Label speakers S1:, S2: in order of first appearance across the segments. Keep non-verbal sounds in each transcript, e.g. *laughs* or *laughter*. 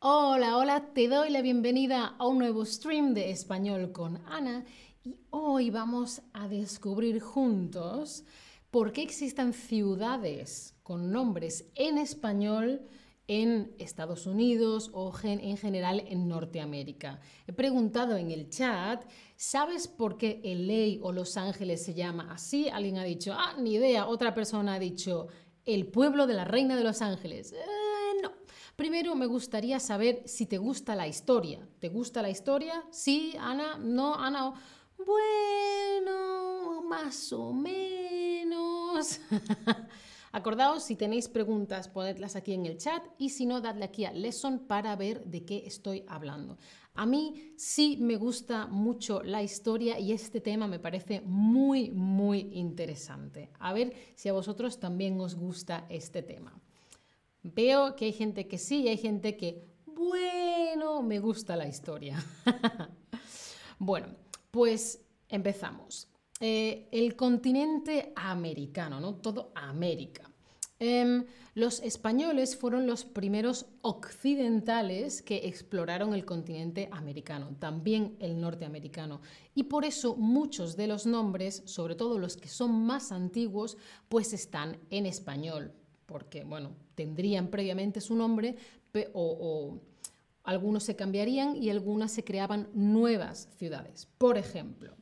S1: Hola, hola, te doy la bienvenida a un nuevo stream de español con Ana y hoy vamos a descubrir juntos por qué existen ciudades con nombres en español en Estados Unidos o en general en Norteamérica. He preguntado en el chat, ¿sabes por qué LA o Los Ángeles se llama así? Alguien ha dicho, ah, ni idea. Otra persona ha dicho, el pueblo de la reina de Los Ángeles. Eh. Primero me gustaría saber si te gusta la historia. ¿Te gusta la historia? Sí, Ana, no, Ana. Bueno, más o menos. *laughs* Acordaos, si tenéis preguntas, ponedlas aquí en el chat y si no, dadle aquí a Lesson para ver de qué estoy hablando. A mí sí me gusta mucho la historia y este tema me parece muy, muy interesante. A ver si a vosotros también os gusta este tema. Veo que hay gente que sí y hay gente que, bueno, me gusta la historia. *laughs* bueno, pues empezamos. Eh, el continente americano, ¿no? Todo América. Em, los españoles fueron los primeros occidentales que exploraron el continente americano, también el norteamericano. Y por eso muchos de los nombres, sobre todo los que son más antiguos, pues están en español, porque, bueno, tendrían previamente su nombre o algunos se cambiarían y algunas se creaban nuevas ciudades. Por ejemplo,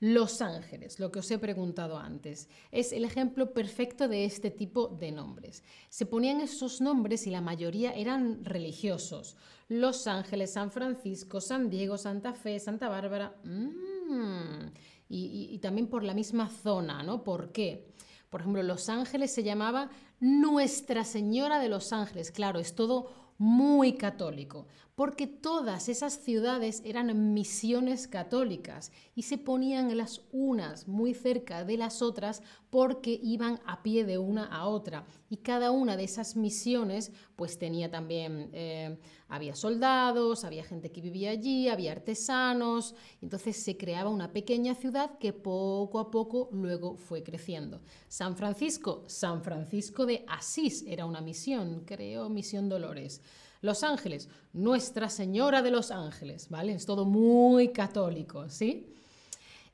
S1: los Ángeles, lo que os he preguntado antes, es el ejemplo perfecto de este tipo de nombres. Se ponían esos nombres y la mayoría eran religiosos. Los Ángeles, San Francisco, San Diego, Santa Fe, Santa Bárbara. Mm, y, y también por la misma zona, ¿no? ¿Por qué? Por ejemplo, Los Ángeles se llamaba Nuestra Señora de los Ángeles. Claro, es todo muy católico, porque todas esas ciudades eran misiones católicas y se ponían las unas muy cerca de las otras porque iban a pie de una a otra. Y cada una de esas misiones pues tenía también, eh, había soldados, había gente que vivía allí, había artesanos, entonces se creaba una pequeña ciudad que poco a poco luego fue creciendo. San Francisco, San Francisco de Asís era una misión, creo, Misión Dolores. Los Ángeles, Nuestra Señora de los Ángeles, ¿vale? Es todo muy católico, ¿sí?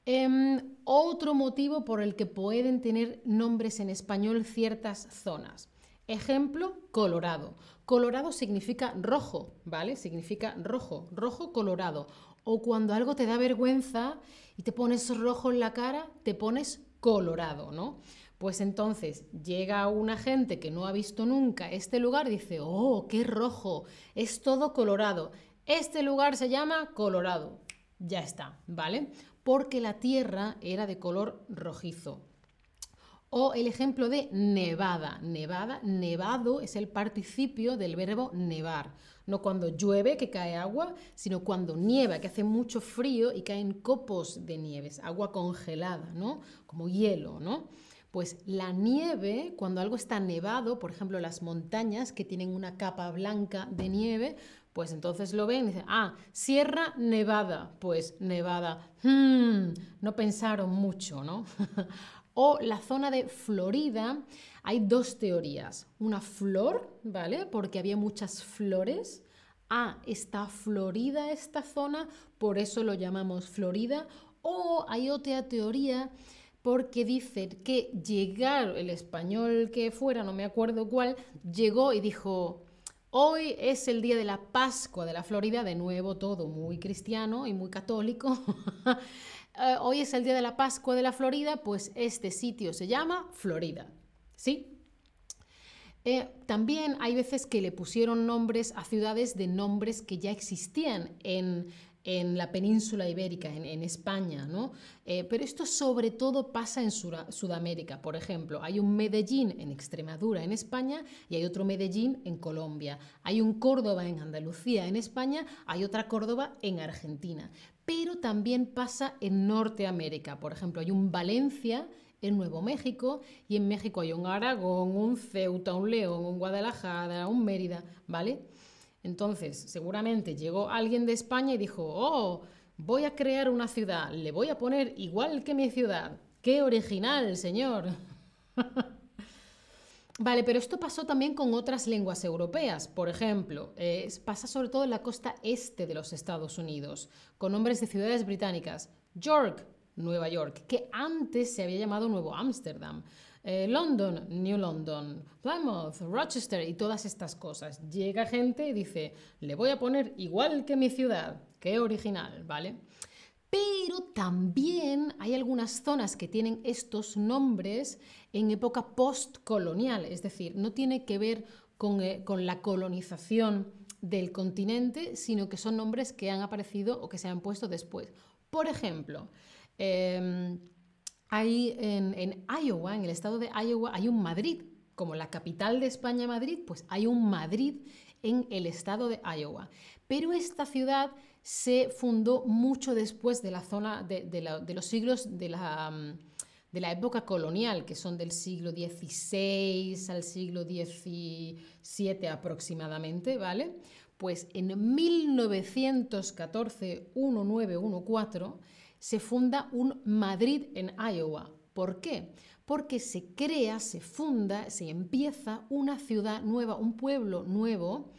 S1: Em, otro motivo por el que pueden tener nombres en español ciertas zonas. Ejemplo, Colorado. Colorado significa rojo, ¿vale? Significa rojo, rojo colorado. O cuando algo te da vergüenza y te pones rojo en la cara, te pones colorado, ¿no? Pues entonces llega una gente que no ha visto nunca este lugar y dice, oh, qué rojo, es todo colorado. Este lugar se llama Colorado. Ya está, ¿vale? Porque la tierra era de color rojizo. O el ejemplo de nevada. Nevada, nevado es el participio del verbo nevar. No cuando llueve, que cae agua, sino cuando nieva, que hace mucho frío y caen copos de nieves, agua congelada, ¿no? Como hielo, ¿no? Pues la nieve, cuando algo está nevado, por ejemplo las montañas que tienen una capa blanca de nieve, pues entonces lo ven y dicen, ah, Sierra Nevada, pues Nevada. Hmm, no pensaron mucho, ¿no? *laughs* o la zona de Florida, hay dos teorías. Una flor, ¿vale? Porque había muchas flores. Ah, está florida esta zona, por eso lo llamamos Florida. O hay otra teoría porque dice que llegar el español que fuera, no me acuerdo cuál, llegó y dijo, hoy es el día de la Pascua de la Florida, de nuevo todo muy cristiano y muy católico. *laughs* Eh, hoy es el día de la Pascua de la Florida, pues este sitio se llama Florida. ¿Sí? Eh, también hay veces que le pusieron nombres a ciudades de nombres que ya existían en en la península ibérica, en, España, ¿no? Eh, pero esto sobre todo pasa en Sudamérica. Por ejemplo, hay un Medellín en Extremadura, en España, y hay otro Medellín en Colombia. Hay un Córdoba en Andalucía, en España, hay otra Córdoba en Argentina. Pero también pasa en Norteamérica. Por ejemplo, hay un Valencia en Nuevo México y en México hay un Aragón, un Ceuta, un León, un Guadalajara, un Mérida, ¿vale? Entonces, seguramente llegó alguien de España y dijo, oh, voy a crear una ciudad, le voy a poner igual que mi ciudad. ¡Qué original, señor! *laughs* Vale, pero esto pasó también con otras lenguas europeas. Por ejemplo, eh, pasa sobre todo en la costa este de los Estados Unidos, con nombres de ciudades británicas. York, Nueva York, que antes se había llamado Nuevo Ámsterdam. Eh, London, New London, Plymouth, Rochester y todas estas cosas. Llega gente y dice, le voy a poner igual que mi ciudad. Qué original, ¿vale? Pero también hay algunas zonas que tienen estos nombres en época postcolonial, es decir, no tiene que ver con, eh, la colonización del continente, sino que son nombres que han aparecido o que se han puesto después. Por ejemplo, em, hay en, Iowa, en el estado de Iowa, hay un Madrid. Como la capital de España, Madrid, pues hay un Madrid en el estado de Iowa. Pero esta ciudad se fundó mucho después de la zona de, los siglos de la, mm, de la, época colonial, que son del siglo XVI al siglo XVII aproximadamente, ¿vale? Pues en 1914, 1914, se funda un Madrid en Iowa. ¿Por qué? Porque se crea, se funda, se empieza una ciudad nueva, un pueblo nuevo,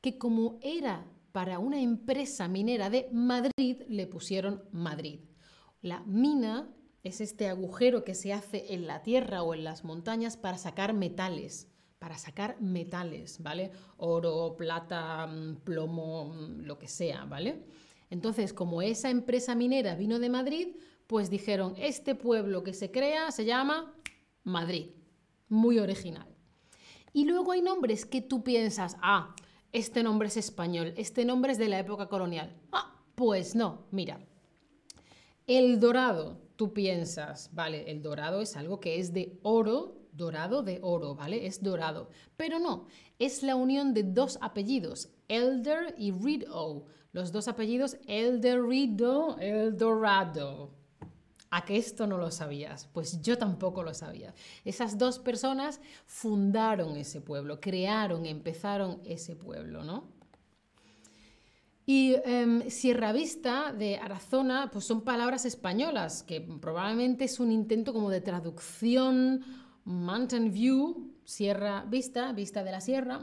S1: que como era para una empresa minera de Madrid le pusieron Madrid. La mina es este agujero que se hace en la tierra o en las montañas para sacar metales, para sacar metales, ¿vale? Oro, plata, mm, plomo, mm, lo que sea, ¿vale? Entonces, como esa empresa minera vino de Madrid, pues dijeron, este pueblo que se crea se llama Madrid. Muy original. Y luego hay nombres que tú piensas, ah, este nombre es español, este nombre es de la época colonial. Ah, pues no, mira. El dorado, tú piensas, vale, el dorado es algo que es de oro, dorado de oro, ¿vale? Es dorado. Pero no, es la unión de dos apellidos, Elder y Rideau. Los dos apellidos Elder Rideau, El Dorado. ¿A que esto no lo sabías? Pues yo tampoco lo sabía. Esas dos personas fundaron ese pueblo, crearon, empezaron ese pueblo, ¿no? Y em, Sierra Vista de Arazona, pues son palabras españolas, que probablemente es un intento como de traducción Mountain View, Sierra Vista, Vista de la Sierra,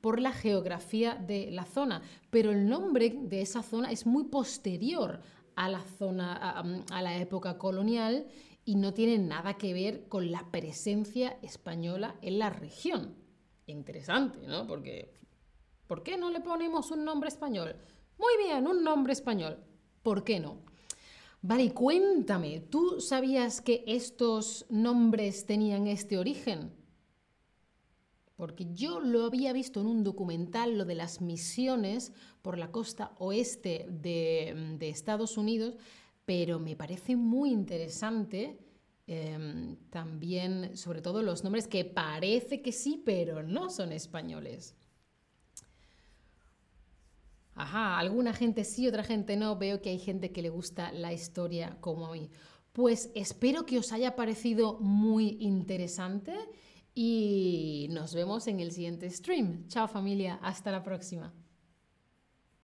S1: por la geografía de la zona. Pero el nombre de esa zona es muy posterior a la zona, a, la época colonial y no tiene nada que ver con la presencia española en la región. Interesante, ¿no? Porque, ¿por qué no le ponemos un nombre español? Muy bien, un nombre español. ¿Por qué no? Vale, cuéntame, ¿tú sabías que estos nombres tenían este origen? Porque yo lo había visto en un documental, lo de las misiones por la costa oeste de, Estados Unidos, pero me parece muy interesante em, también, sobre todo los nombres que parece que sí, pero no son españoles. Ajá, alguna gente sí, otra gente no. Veo que hay gente que le gusta la historia como a mí. Pues espero que os haya parecido muy interesante y nos vemos en el siguiente stream. Chao familia, hasta la próxima.